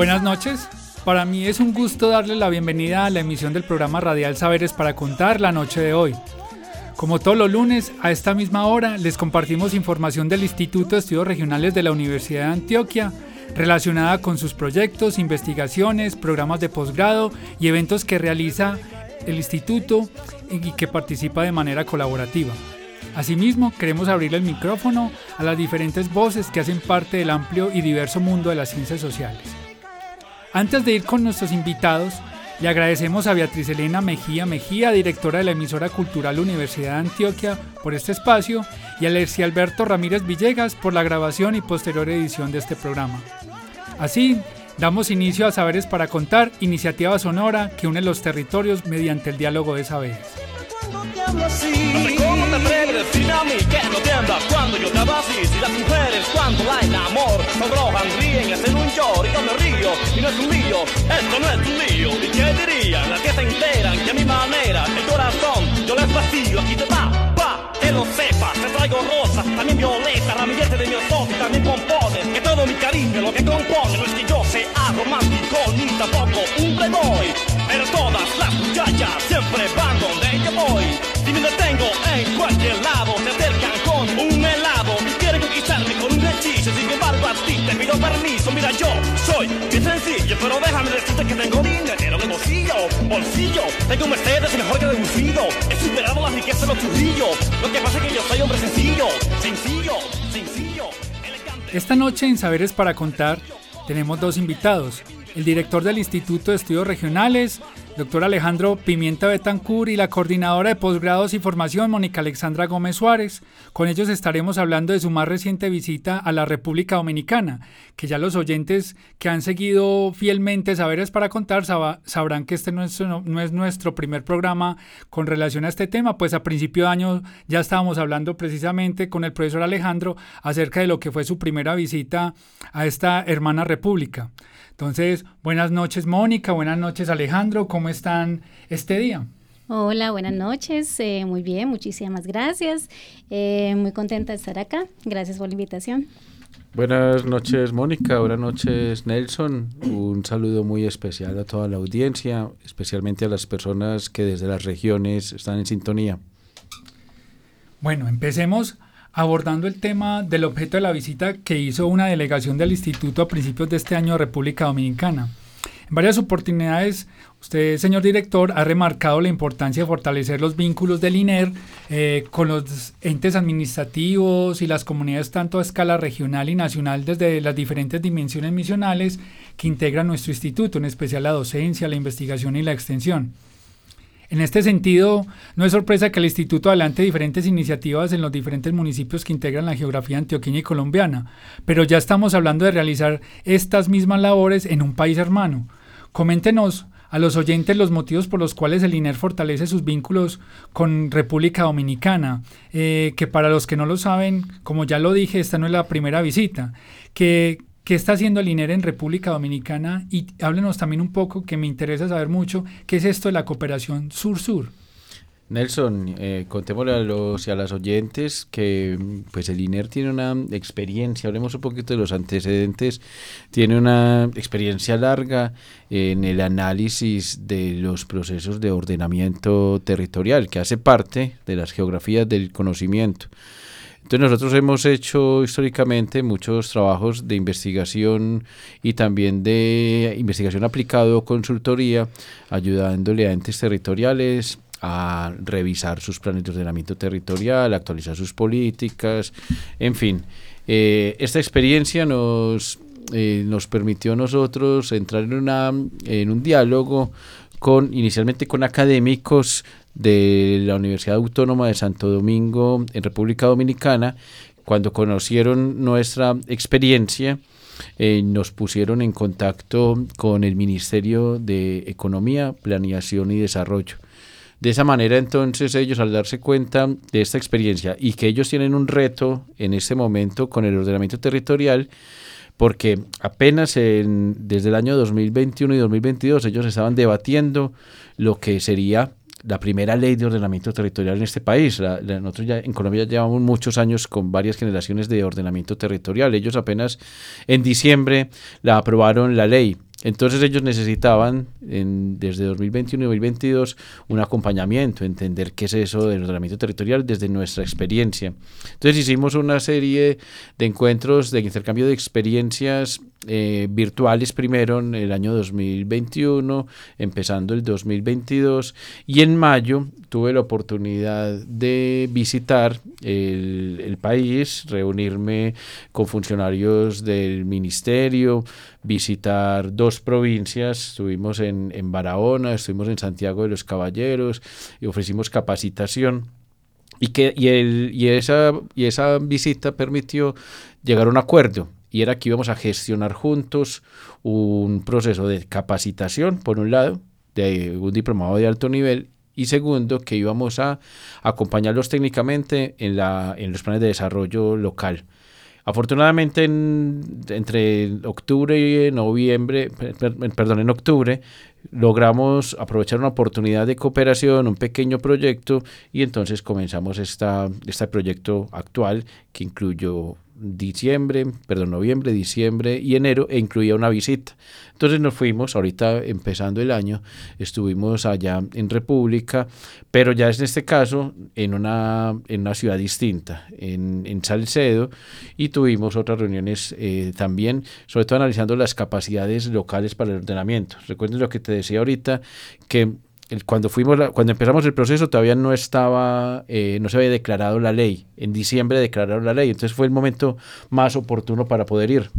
Buenas noches. Para mí es un gusto darle la bienvenida a la emisión del programa radial Saberes para contar la noche de hoy. Como todos los lunes, a esta misma hora les compartimos información del Instituto de Estudios Regionales de la Universidad de Antioquia relacionada con sus proyectos, investigaciones, programas de posgrado y eventos que realiza el instituto y que participa de manera colaborativa. Asimismo, queremos abrir el micrófono a las diferentes voces que hacen parte del amplio y diverso mundo de las ciencias sociales. Antes de ir con nuestros invitados, le agradecemos a Beatriz Elena Mejía Mejía, directora de la emisora cultural Universidad de Antioquia, por este espacio, y a Lercy Alberto Ramírez Villegas por la grabación y posterior edición de este programa. Así, damos inicio a Saberes para Contar, iniciativa sonora que une los territorios mediante el diálogo de saberes. Cuando te hablo así. ¿Cómo te atreves a decirme a mí que no tiemblas cuando yo te hablo así? Si las mujeres cuando la enamor sonrojan, ríen, hacen un llor y yo me río y no es un lío, esto no es un lío. ¿Y qué dirían las que se enteran que a mi manera el corazón yo les vacío aquí te va, va, que lo sepas, te traigo rosas, también violetas, ramillete de mi y también pompones, que todo mi cariño lo que compone no es que yo sea romántico ni tampoco un playboy, pero todas las muchachas siempre van donde yo voy. Si me detengo en cualquier lado, pido permiso. Mira, yo soy bien sencillo, pero déjame decirte que tengo dinero de bolsillo, bolsillo. Tengo un Mercedes mejor que deducido. He superado la riqueza de los churrillos. Lo que pasa es que yo soy hombre sencillo, sencillo, sencillo. elegante. Esta noche en Saberes para Contar tenemos dos invitados. El director del Instituto de Estudios Regionales, doctor Alejandro Pimienta Betancur, y la coordinadora de posgrados y formación, Mónica Alexandra Gómez Suárez. Con ellos estaremos hablando de su más reciente visita a la República Dominicana, que ya los oyentes que han seguido fielmente Saberes para Contar sabrán que este no es, no es nuestro primer programa con relación a este tema, pues a principio de año ya estábamos hablando precisamente con el profesor Alejandro acerca de lo que fue su primera visita a esta hermana república. Entonces, buenas noches Mónica, buenas noches Alejandro, ¿cómo están este día? Hola, buenas noches. eh, muy bien, muchísimas gracias. Eh, muy contenta de estar acá. Gracias por la invitación. Buenas noches, Mónica. Buenas noches, Nelson. Un saludo muy especial a toda la audiencia, especialmente a las personas que desde las regiones están en sintonía. Bueno, empecemos abordando el tema del objeto de la visita que hizo una delegación del instituto a principios de este año a República Dominicana. En varias oportunidades, usted, señor director, ha remarcado la importancia de fortalecer los vínculos del INER eh, con los entes administrativos y las comunidades tanto a escala regional y nacional desde las diferentes dimensiones misionales que integran nuestro instituto, en especial la docencia, la investigación y la extensión. En este sentido, no es sorpresa que el Instituto adelante diferentes iniciativas en los diferentes municipios que integran la geografía antioqueña y colombiana, pero ya estamos hablando de realizar estas mismas labores en un país hermano. Coméntenos a los oyentes los motivos por los cuales el INER fortalece sus vínculos con República Dominicana, eh, que para los que no lo saben, como ya lo dije, esta no es la primera visita, que ¿Qué está haciendo el INER en República Dominicana? Y háblenos también un poco, que me interesa saber mucho, ¿qué es esto de la cooperación sur-sur? Nelson, eh, contémosle a los y a las oyentes que pues el INER tiene una experiencia, hablemos un poquito de los antecedentes, tiene una experiencia larga en el análisis de los procesos de ordenamiento territorial, que hace parte de las geografías del conocimiento. Entonces nosotros hemos hecho históricamente muchos trabajos de investigación y también de investigación aplicado consultoría, ayudándole a entes territoriales a revisar sus planes de ordenamiento territorial, actualizar sus políticas, en fin. Eh, esta experiencia nos, eh, nos permitió a nosotros entrar en, una, en un diálogo con, inicialmente con académicos de la Universidad Autónoma de Santo Domingo en República Dominicana, cuando conocieron nuestra experiencia, eh, nos pusieron en contacto con el Ministerio de Economía, Planeación y Desarrollo. De esa manera entonces ellos al darse cuenta de esta experiencia y que ellos tienen un reto en este momento con el ordenamiento territorial, porque apenas desde el año 2021 y 2022 ellos estaban debatiendo lo que sería la primera ley de ordenamiento territorial en este país. nosotros ya en Colombia llevamos muchos años con varias generaciones de ordenamiento territorial. Ellos apenas en diciembre la aprobaron la ley entonces ellos necesitaban desde 2021 y 2022 un acompañamiento, entender qué es eso del ordenamiento territorial desde nuestra experiencia. Entonces hicimos una serie de encuentros de intercambio de experiencias eh, virtuales primero en el año 2021, empezando el 2022 y en mayo tuve la oportunidad de visitar el país, reunirme con funcionarios del ministerio, visitar dos provincias, estuvimos en, en Barahona, estuvimos en Santiago de los Caballeros y ofrecimos capacitación. Y, que, y, el, y, esa, y esa visita permitió llegar a un acuerdo y era que íbamos a gestionar juntos un proceso de capacitación, por un lado, de un diplomado de alto nivel, y segundo, que íbamos a acompañarlos técnicamente en, la, en los planes de desarrollo local. Afortunadamente, entre octubre y noviembre, perdón, en octubre, logramos aprovechar una oportunidad de cooperación, un pequeño proyecto, y entonces comenzamos esta, este proyecto actual que incluyó diciembre, perdón, noviembre, diciembre y enero e incluía una visita. Entonces nos fuimos, ahorita empezando el año, estuvimos allá en República, pero ya es en este caso en una, en una ciudad distinta, en, en Salcedo, y tuvimos otras reuniones eh, también, sobre todo analizando las capacidades locales para el ordenamiento. Recuerden lo que te decía ahorita, que cuando fuimos cuando empezamos el proceso todavía no estaba eh, no se había declarado la ley. En diciembre declararon la ley. Entonces fue el momento más oportuno para poder ir.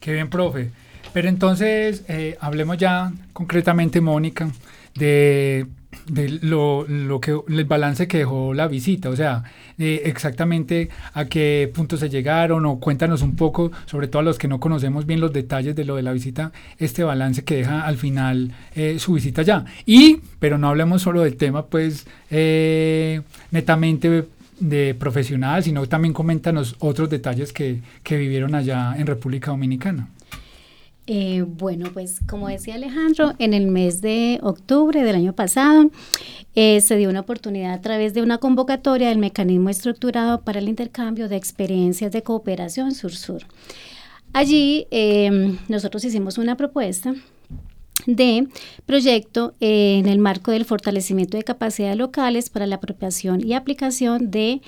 Qué bien profe. Pero entonces eh, hablemos ya concretamente Mónica de de lo, lo, que el balance que dejó la visita, o sea, exactamente a qué punto se llegaron o cuéntanos un poco, sobre todo a los que no conocemos bien los detalles de lo de la visita, este balance que deja al final eh, su visita ya. Y, pero no hablemos solo del tema, pues, eh, netamente de profesional, sino también coméntanos otros detalles que, que vivieron allá en República Dominicana. Eh, bueno, pues como decía Alejandro, en el mes de octubre del año pasado eh, se dio una oportunidad a través de una convocatoria del mecanismo estructurado para el intercambio de experiencias de cooperación sur-sur. Allí em, nosotros hicimos una propuesta de proyecto en el marco del fortalecimiento de capacidades locales para la apropiación y aplicación de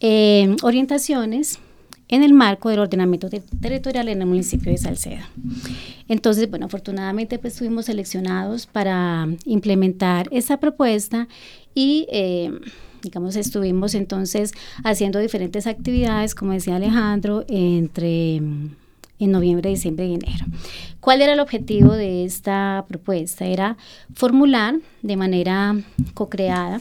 em, orientaciones en el marco del ordenamiento territorial en el municipio de Salcedo. Entonces, bueno, afortunadamente pues fuimos seleccionados para implementar esa propuesta y eh, digamos estuvimos entonces haciendo diferentes actividades, como decía Alejandro, entre en noviembre, diciembre y enero. ¿Cuál era el objetivo de esta propuesta? Era formular de manera co-creada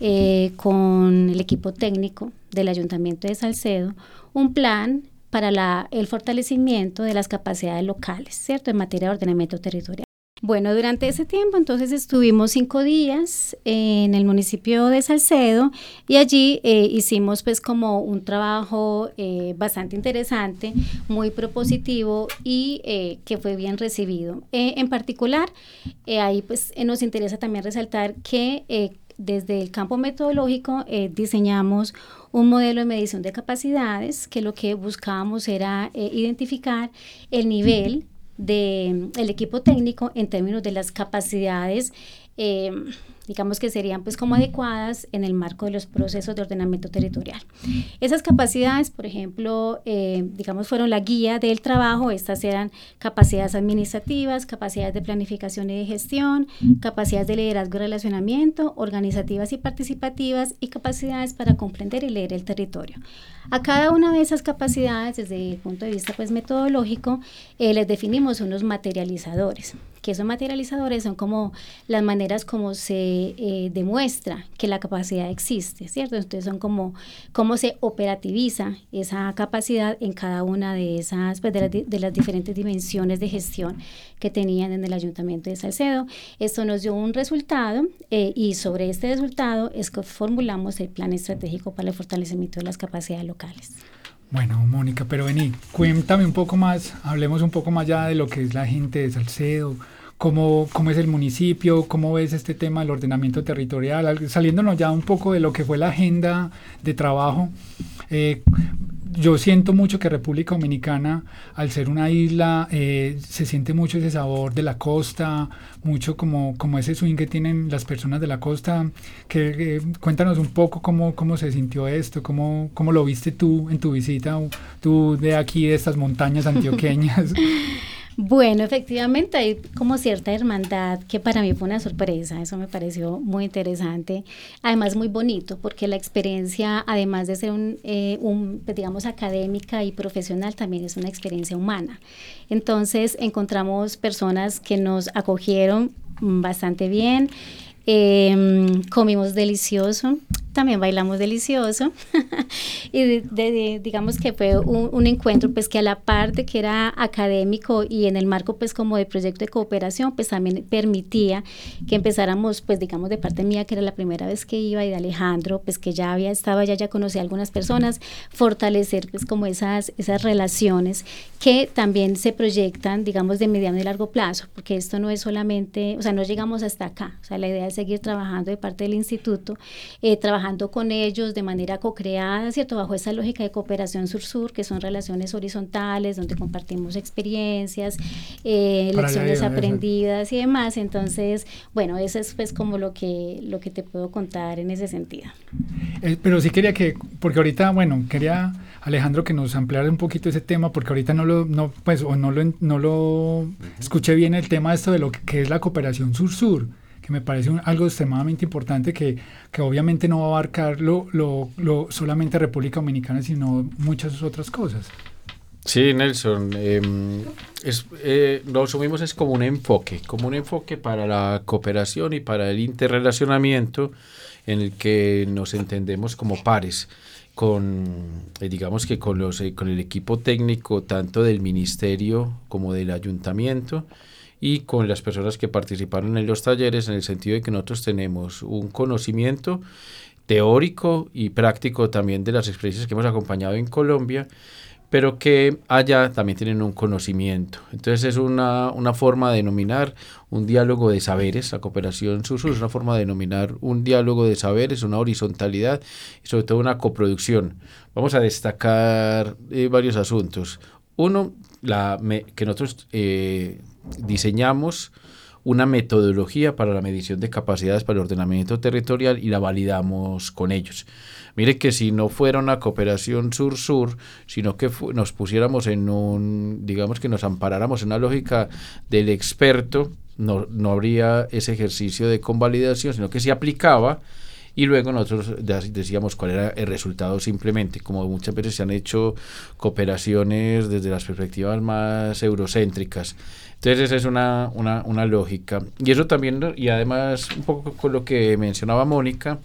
eh, con el equipo técnico del Ayuntamiento de Salcedo un plan para el fortalecimiento de las capacidades locales, ¿cierto? En materia de ordenamiento territorial. Bueno, durante ese tiempo entonces estuvimos cinco días en el municipio de Salcedo y allí eh, hicimos pues como un trabajo eh, bastante interesante, muy propositivo y eh, que fue bien recibido. en particular, ahí pues nos interesa también resaltar que desde el campo metodológico eh, diseñamos un modelo de medición de capacidades que lo que buscábamos era eh, identificar el nivel del mm, equipo técnico en términos de las capacidades eh, digamos que serían pues como adecuadas en el marco de los procesos de ordenamiento territorial. Esas capacidades, por ejemplo, eh, digamos fueron la guía del trabajo, estas eran capacidades administrativas, capacidades de planificación y de gestión, capacidades de liderazgo y relacionamiento, organizativas y participativas y capacidades para comprender y leer el territorio. A cada una de esas capacidades, desde el punto de vista pues metodológico, eh, les definimos unos materializadores que esos materializadores son como las maneras como se eh, demuestra que la capacidad existe, ¿cierto? Entonces son como cómo se operativiza esa capacidad en cada una de esas, pues, de, las diferentes dimensiones de gestión que tenían en el Ayuntamiento de Salcedo. Esto nos dio un resultado eh, y sobre este resultado es que formulamos el plan estratégico para el fortalecimiento de las capacidades locales. Bueno, Mónica, pero vení, cuéntame un poco más, hablemos un poco más ya de lo que es la gente de Salcedo, cómo, cómo es el municipio, cómo ves este tema del ordenamiento territorial, saliéndonos ya un poco de lo que fue la agenda de trabajo. Eh, yo siento mucho que República Dominicana, al ser una isla, eh, se siente mucho ese sabor de la costa, mucho como, como ese swing que tienen las personas de la costa. Que, cuéntanos un poco cómo, cómo se sintió esto, cómo, cómo lo viste tú en tu visita, tú de aquí, de estas montañas antioqueñas. Bueno, efectivamente hay como cierta hermandad que para mí fue una sorpresa, eso me pareció muy interesante, además muy bonito porque la experiencia, además de ser un, eh, un pues, digamos, académica y profesional, también es una experiencia humana. Entonces encontramos personas que nos acogieron bastante bien, eh, comimos delicioso, también bailamos delicioso. Y digamos que fue un, encuentro pues que a la parte que era académico y en el marco pues como de proyecto de cooperación pues también permitía que empezáramos pues digamos de parte mía que era la primera vez que iba y de Alejandro pues que ya había estado ya ya conocía a algunas personas fortalecer pues como esas esas relaciones que también se proyectan digamos de mediano y largo plazo porque esto no es solamente o sea no llegamos hasta acá. O sea la idea es seguir trabajando de parte del instituto eh, trabajando con ellos de manera co-creada, ¿cierto? Bajo esa lógica de cooperación sur-sur, que son relaciones horizontales, donde compartimos experiencias, eh, lecciones aprendidas y demás. Entonces, bueno, eso es pues como lo que, lo que te puedo contar en ese sentido. Eh, pero sí quería que, porque ahorita, bueno, quería Alejandro que nos ampliara un poquito ese tema, porque ahorita no lo, no, pues, o no lo, no lo escuché bien el tema esto de lo que es la cooperación sur-sur que me parece algo extremadamente importante que, que obviamente no va a abarcar lo, lo, lo, solamente República Dominicana, sino muchas otras cosas. Sí, Nelson, em, es, eh, lo asumimos es como un enfoque, como un enfoque para la cooperación y para el interrelacionamiento en el que nos entendemos como pares con, eh, digamos que con, los, eh, con el equipo técnico tanto del ministerio como del ayuntamiento y con las personas que participaron en los talleres en el sentido de que nosotros tenemos un conocimiento teórico y práctico también de las experiencias que hemos acompañado en Colombia, pero que allá también tienen un conocimiento. Entonces es una, una forma de denominar un diálogo de saberes, la cooperación sur es una forma de denominar un diálogo de saberes, una horizontalidad y sobre todo una coproducción. Vamos a destacar eh, varios asuntos. Uno, la, que nosotros eh, diseñamos una metodología para la medición de capacidades para el ordenamiento territorial y la validamos con ellos. Mire que si no fuera una cooperación sur-sur, sino que nos pusiéramos en un, digamos que nos amparáramos en una lógica del experto, no, no habría ese ejercicio de convalidación, sino que se aplicaba y luego nosotros decíamos cuál era el resultado simplemente, como muchas veces se han hecho cooperaciones desde las perspectivas más eurocéntricas. Entonces esa es una, una, una lógica. Y eso también, y además un poco con lo que mencionaba Mónica,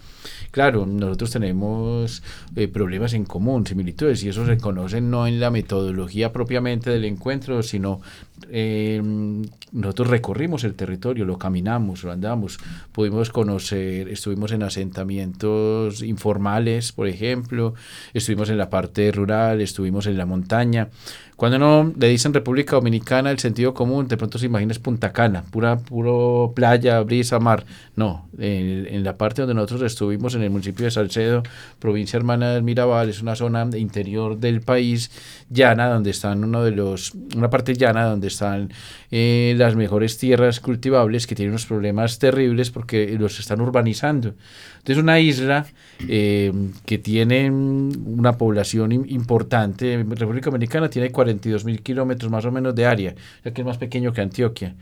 Claro, nosotros tenemos eh, problemas en común, similitudes, y eso se conocen no en la metodología propiamente del encuentro, sino eh, nosotros recorrimos el territorio, lo caminamos, lo andamos, pudimos conocer, estuvimos en asentamientos informales, por ejemplo, estuvimos en la parte rural, estuvimos en la montaña. Cuando uno le dicen República Dominicana, el sentido común, de pronto se imagina es Punta Cana, pura, puro playa, brisa, mar. No, en, la parte donde nosotros estuvimos, en el municipio de Salcedo, provincia hermana del Mirabal, es una zona de interior del país, llana, donde están uno de los, una parte llana donde están eh, las mejores tierras cultivables, que tienen unos problemas terribles porque los están urbanizando. Entonces, una isla eh, que tiene una población importante, República Dominicana tiene 40 42.000 kilómetros más o menos de área, o sea que es más pequeño que Antioquia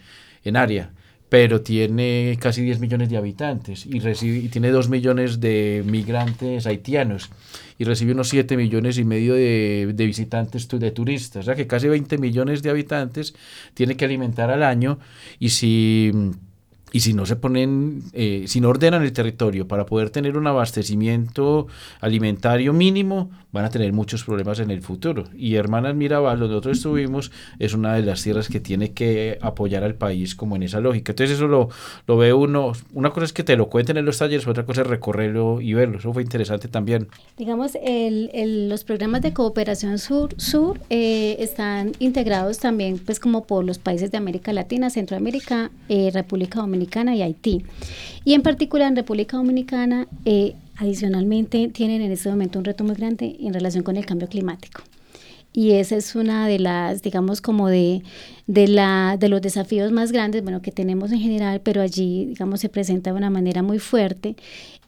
en área, pero tiene casi 10 millones de habitantes y, recibe, y tiene 2 millones de migrantes haitianos y recibe unos 7 millones y medio de, de visitantes, de turistas, o sea que casi 20 millones de habitantes tiene que alimentar al año y si y si no se ponen, eh, si no ordenan el territorio para poder tener un abastecimiento alimentario mínimo, van a tener muchos problemas en el futuro. Y Hermanas Mirabal, donde nosotros estuvimos, es una de las tierras que tiene que apoyar al país como en esa lógica. Entonces eso lo, lo ve uno, una cosa es que te lo cuenten en los talleres, otra cosa es recorrerlo y verlo. Eso fue interesante también. Digamos, el, el, los programas de cooperación sur-sur eh, están integrados también pues como por los países de América Latina, Centroamérica, eh, República Dominicana y Haití. Y en particular en República Dominicana, eh, Adicionalmente, tienen en este momento un reto muy grande en relación con el cambio climático. Y esa es una de las, digamos, como de, de, la, de los desafíos más grandes, bueno, que tenemos en general, pero allí, digamos, se presenta de una manera muy fuerte.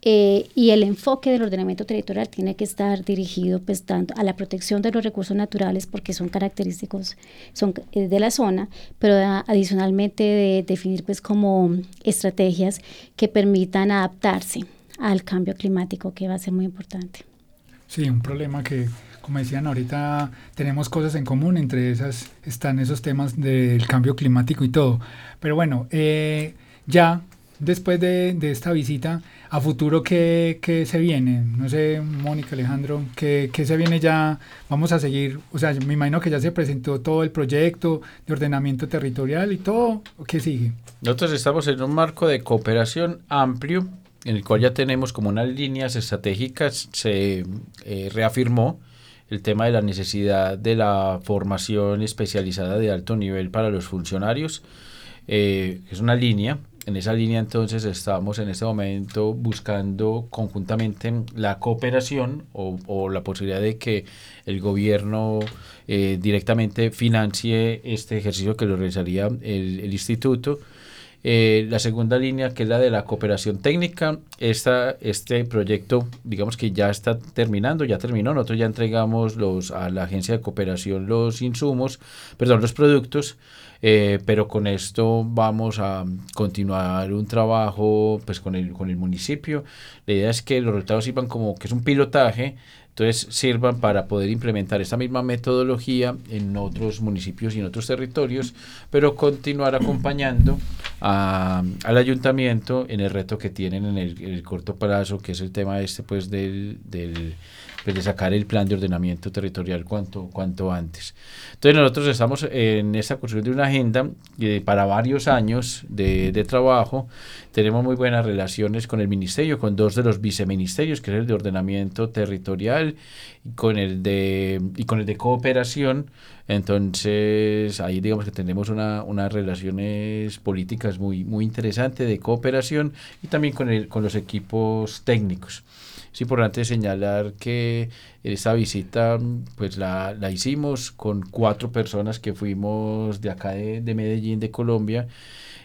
Eh, y el enfoque del ordenamiento territorial tiene que estar dirigido, pues, tanto a la protección de los recursos naturales, porque son característicos son, eh, de la zona, pero adicionalmente de definir, pues, como estrategias que permitan adaptarse al cambio climático, que va a ser muy importante. Sí, un problema que, como decían ahorita, tenemos cosas en común, entre esas están esos temas del cambio climático y todo. Pero bueno, eh, ya después de, de, esta visita, a futuro, ¿qué, ¿qué, se viene? No sé, Mónica, Alejandro, ¿qué, ¿qué, se viene ya? Vamos a seguir, o sea, me imagino que ya se presentó todo el proyecto de ordenamiento territorial y todo, ¿qué sigue? Nosotros estamos en un marco de cooperación amplio en el cual ya tenemos como unas líneas estratégicas, se eh, reafirmó el tema de la necesidad de la formación especializada de alto nivel para los funcionarios. Eh, es una línea. En esa línea entonces estamos en este momento buscando conjuntamente la cooperación o, la posibilidad de que el gobierno eh, directamente financie este ejercicio que lo realizaría el, el instituto eh, la segunda línea, que es la de la cooperación técnica, este proyecto, digamos que ya está terminando, ya terminó. Nosotros ya entregamos los, a la agencia de cooperación los insumos, perdón, los productos. Eh, pero con esto vamos a continuar un trabajo pues con el, con el municipio. La idea es que los resultados sirvan como que es un pilotaje entonces sirvan para poder implementar esta misma metodología en otros municipios y en otros territorios, pero continuar acompañando al ayuntamiento en el reto que tienen en el, corto plazo, que es el tema este pues del, del pues, de sacar el plan de ordenamiento territorial cuanto, cuanto antes. Entonces nosotros estamos en esta construcción de una agenda eh, para varios años de, de, trabajo. Tenemos muy buenas relaciones con el ministerio, con dos de los viceministerios, que es el de ordenamiento territorial y con el de, y con el de cooperación. Entonces ahí digamos que tenemos una, unas relaciones políticas muy, muy interesantes de cooperación y también con, el, con los equipos técnicos. Es importante señalar que esta visita pues la, la hicimos con cuatro personas que fuimos de acá de, de Medellín, de Colombia,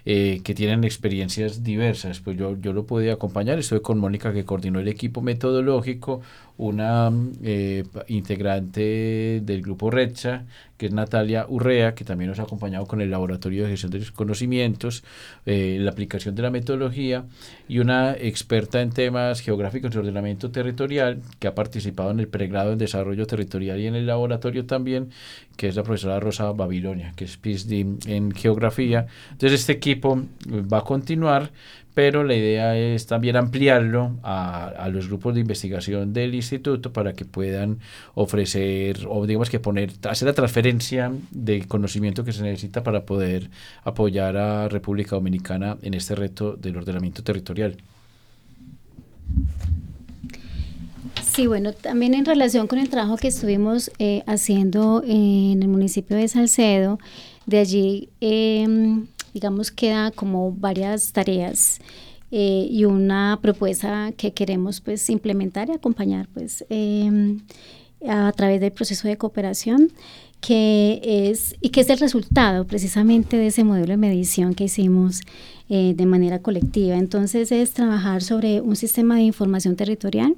eh, que tienen experiencias diversas. Pues yo, yo lo pude acompañar, estuve con Mónica que coordinó el equipo metodológico, una eh, integrante del grupo RECHA, que es Natalia Urrea, que también nos ha acompañado con el Laboratorio de Gestión de los Conocimientos, eh, la aplicación de la metodología, y una experta en temas geográficos de ordenamiento territorial, que ha participado en el pregrado en desarrollo territorial y en el laboratorio también, que es la profesora Rosa Babilonia, que es PhD en geografía. Entonces este equipo va a continuar, pero la idea es también ampliarlo a, a, los grupos de investigación del instituto para que puedan ofrecer o digamos que poner, hacer la transferencia de conocimiento que se necesita para poder apoyar a República Dominicana en este reto del ordenamiento territorial. Sí, bueno, también en relación con el trabajo que estuvimos eh, haciendo en el municipio de Salcedo, De allí, em, digamos, queda como varias tareas eh, y una propuesta que queremos pues implementar y acompañar pues em, a través del proceso de cooperación que es y que es el resultado precisamente de ese modelo de medición que hicimos eh, de manera colectiva. Entonces es trabajar sobre un sistema de información territorial,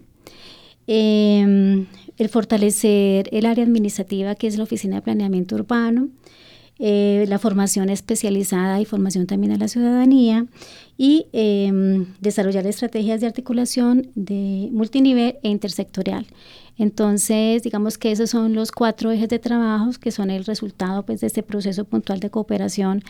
em, el fortalecer el área administrativa que es la Oficina de Planeamiento Urbano, eh, la formación especializada y formación también a la ciudadanía y em, desarrollar estrategias de articulación de multinivel e intersectorial. Entonces, digamos que esos son los cuatro ejes de trabajo que son el resultado pues, de este proceso puntual de cooperación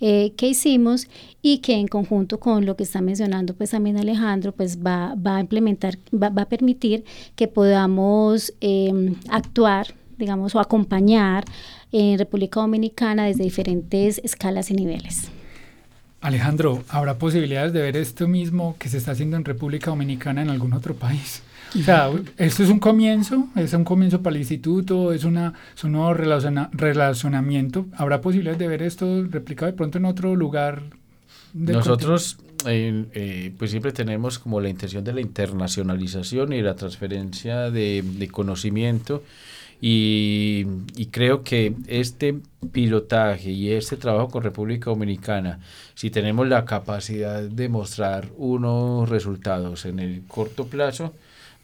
eh, que hicimos y que en conjunto con lo que está mencionando pues también Alejandro, pues va, va a implementar, va, va, a permitir que podamos eh, actuar, digamos, o acompañar en República Dominicana desde diferentes escalas y niveles. Alejandro, ¿habrá posibilidades de ver esto mismo que se está haciendo en República Dominicana en algún otro país? O sea, esto es un comienzo, es un comienzo para el instituto, es, una, es un nuevo relaciona, relacionamiento. ¿Habrá posibilidades de ver esto replicado de pronto en otro lugar? Nosotros eh, eh, pues siempre tenemos como la intención de la internacionalización y la transferencia de, de conocimiento y, y, creo que este pilotaje y este trabajo con República Dominicana, si tenemos la capacidad de mostrar unos resultados en el corto plazo,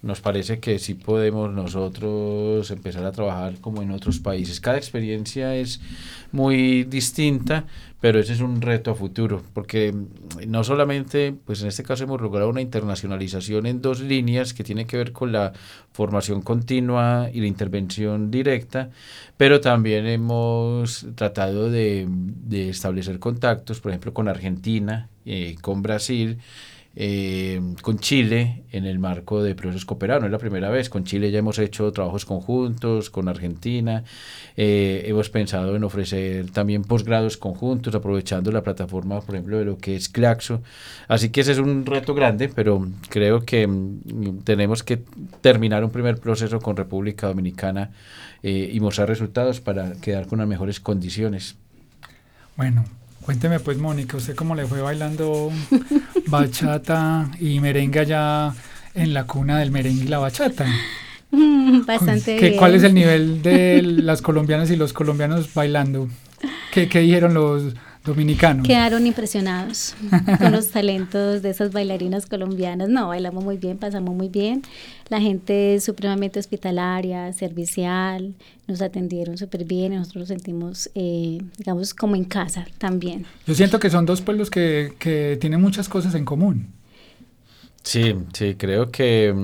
nos parece que sí podemos nosotros empezar a trabajar como en otros países. Cada experiencia es muy distinta, pero ese es un reto a futuro, porque no solamente, pues en este caso hemos logrado una internacionalización en dos líneas que tiene que ver con la formación continua y la intervención directa, pero también hemos tratado de, de establecer contactos, por ejemplo, con Argentina, eh, con Brasil, eh, con Chile en el marco de procesos cooperados. No es la primera vez. Con Chile ya hemos hecho trabajos conjuntos, con Argentina. Eh, hemos pensado en ofrecer también posgrados conjuntos, aprovechando la plataforma, por ejemplo, de lo que es Claxo. Así que ese es un reto grande, pero creo que mm, tenemos que terminar un primer proceso con República Dominicana eh, y mostrar resultados para quedar con las mejores condiciones. Bueno, Cuénteme pues, Mónica, ¿usted cómo le fue bailando bachata y merengue allá en la cuna del merengue y la bachata? Bastante ¿Qué, bien. ¿Cuál es el nivel de las colombianas y los colombianos bailando? ¿Qué, qué dijeron los dominicanos? Quedaron impresionados con los talentos de esas bailarinas colombianas. No, bailamos muy bien, pasamos muy bien. La gente es supremamente hospitalaria, servicial, nos atendieron súper bien, nosotros nos sentimos, eh, digamos, como en casa también. Yo siento que son dos pueblos que, que tienen muchas cosas en común. Sí, sí, creo que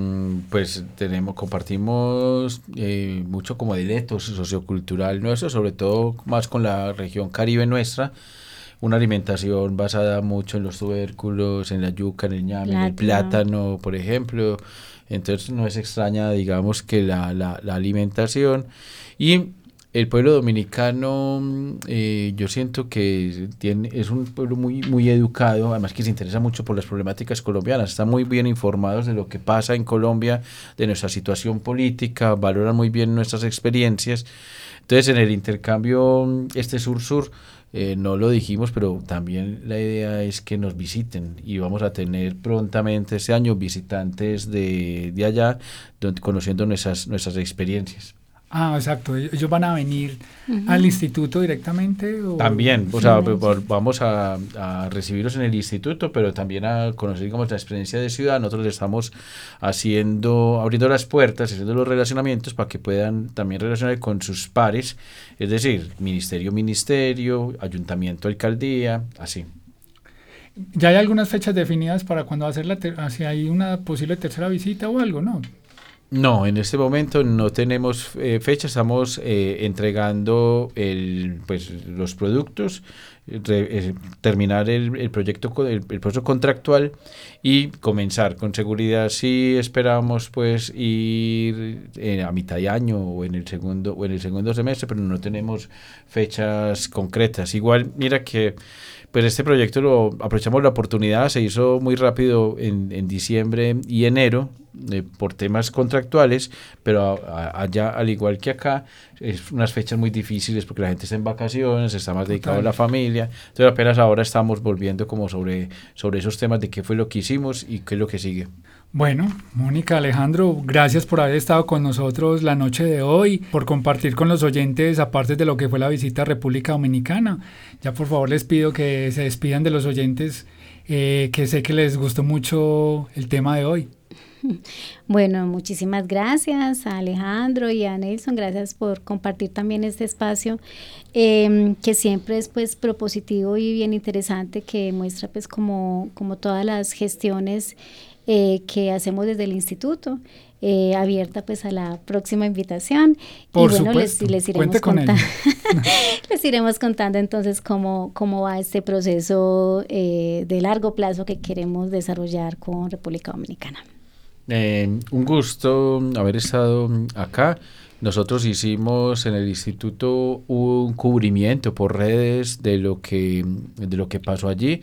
pues tenemos, compartimos eh, mucho como directo sociocultural nuestro, sobre todo más con la región caribe nuestra, una alimentación basada mucho en los tubérculos, en la yuca, en el ñame, en el plátano, por ejemplo. Entonces no es extraña, digamos, que la, la, la alimentación. Y el pueblo dominicano, eh, yo siento que tiene, es un pueblo muy, muy educado, además que se interesa mucho por las problemáticas colombianas, están muy bien informados de lo que pasa en Colombia, de nuestra situación política, valoran muy bien nuestras experiencias. Entonces, en el intercambio este sur-sur, eh, no lo dijimos, pero también la idea es que nos visiten y vamos a tener prontamente este año visitantes de, de allá, donde, conociendo nuestras, nuestras experiencias. Ah, exacto. Ellos van a venir uh -huh. al instituto directamente. ¿o? También, o sea, vamos a, a, recibirlos en el instituto, pero también a conocer, digamos, la experiencia de ciudad. Nosotros estamos haciendo, abriendo las puertas, haciendo los relacionamientos para que puedan también relacionar con sus pares, es decir, ministerio, ministerio, ayuntamiento, alcaldía, así. ¿Ya hay algunas fechas definidas para cuando va a ser la, si hay una posible tercera visita o algo, no? No, en este momento no tenemos eh, fecha, estamos eh, entregando el, pues, los productos, re, eh, terminar el, el proyecto, el, el, proceso contractual y comenzar. Con seguridad sí esperamos pues ir eh, a mitad de año o en el segundo o en el segundo semestre, pero no tenemos fechas concretas. Igual, mira que pues este proyecto lo aprovechamos la oportunidad, se hizo muy rápido en, en diciembre y enero, eh, por temas contractuales, pero allá, al igual que acá, es unas fechas muy difíciles porque la gente está en vacaciones, está más dedicado a la familia, entonces apenas ahora estamos volviendo como sobre, sobre esos temas de qué fue lo que hicimos y qué es lo que sigue. Bueno, Mónica, Alejandro, gracias por haber estado con nosotros la noche de hoy, por compartir con los oyentes, aparte de lo que fue la visita a República Dominicana. Ya por favor les pido que se despidan de los oyentes, eh, que sé que les gustó mucho el tema de hoy. Bueno, muchísimas gracias a Alejandro y a Nelson, gracias por compartir también este espacio em, que siempre es pues propositivo y bien interesante, que muestra pues como, como todas las gestiones eh, que hacemos desde el instituto. Eh, abierta pues a la próxima invitación Por y bueno supuesto. les, les iremos contando les iremos contando entonces cómo, cómo va este proceso eh, de largo plazo que queremos desarrollar con República Dominicana eh, un gusto haber estado acá nosotros hicimos en el instituto un cubrimiento por redes de lo que de lo que pasó allí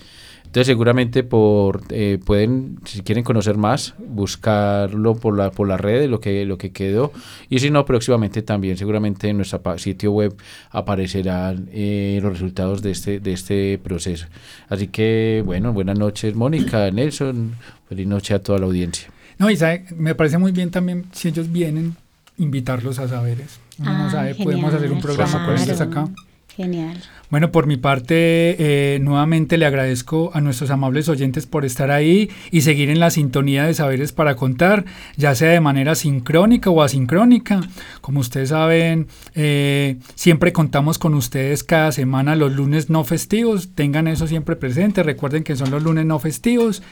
entonces seguramente por eh, pueden, si quieren conocer más, buscarlo por la por la red lo que lo que quedó y si no próximamente también seguramente en nuestro sitio web aparecerán eh, los resultados de este de este proceso. Así que bueno, buenas noches Mónica, Nelson, feliz noche a toda la audiencia. No, y sabe, me parece muy bien también si ellos vienen invitarlos a saberes. Uno no Ah, sabe, podemos genial, hacer un programa con ellos claro. acá. Genial. Bueno, por mi parte, eh, nuevamente le agradezco a nuestros amables oyentes por estar ahí y seguir en la sintonía de Saberes para Contar, ya sea de manera sincrónica o asincrónica. Como ustedes saben, eh, siempre contamos con ustedes cada semana los lunes no festivos. Tengan eso siempre presente. Recuerden que son los lunes no festivos.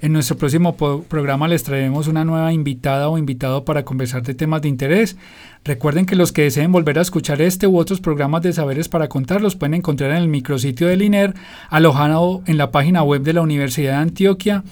En nuestro próximo programa les traeremos una nueva invitada o invitado para conversar de temas de interés. Recuerden que los que deseen volver a escuchar este u otros programas de Saberes para Contar los pueden encontrar en el micrositio del INER, alojado en la página web de la Universidad de Antioquia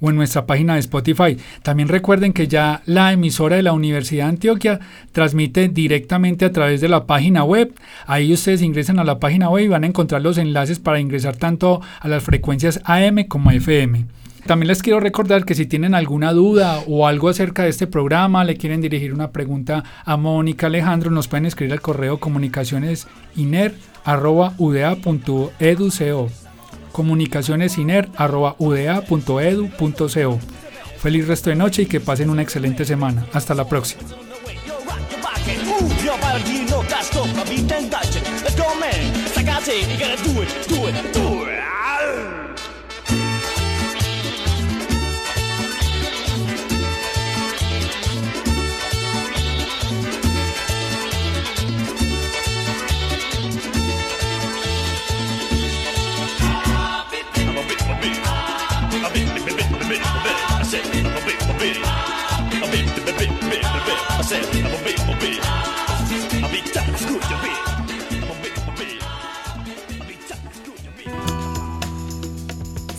o en nuestra página de Spotify. También recuerden que ya la emisora de la Universidad de Antioquia transmite directamente a través de la página web. Ahí ustedes ingresan a la página web y van a encontrar los enlaces para ingresar tanto a las frecuencias AM como FM. También les quiero recordar que si tienen alguna duda o algo acerca de este programa, le quieren dirigir una pregunta a Mónica Alejandro, nos pueden escribir al correo comunicacionesiner.udea.edu.co comunicacionesiner.udea.edu.co Feliz resto de noche y que pasen una excelente semana. Hasta la próxima.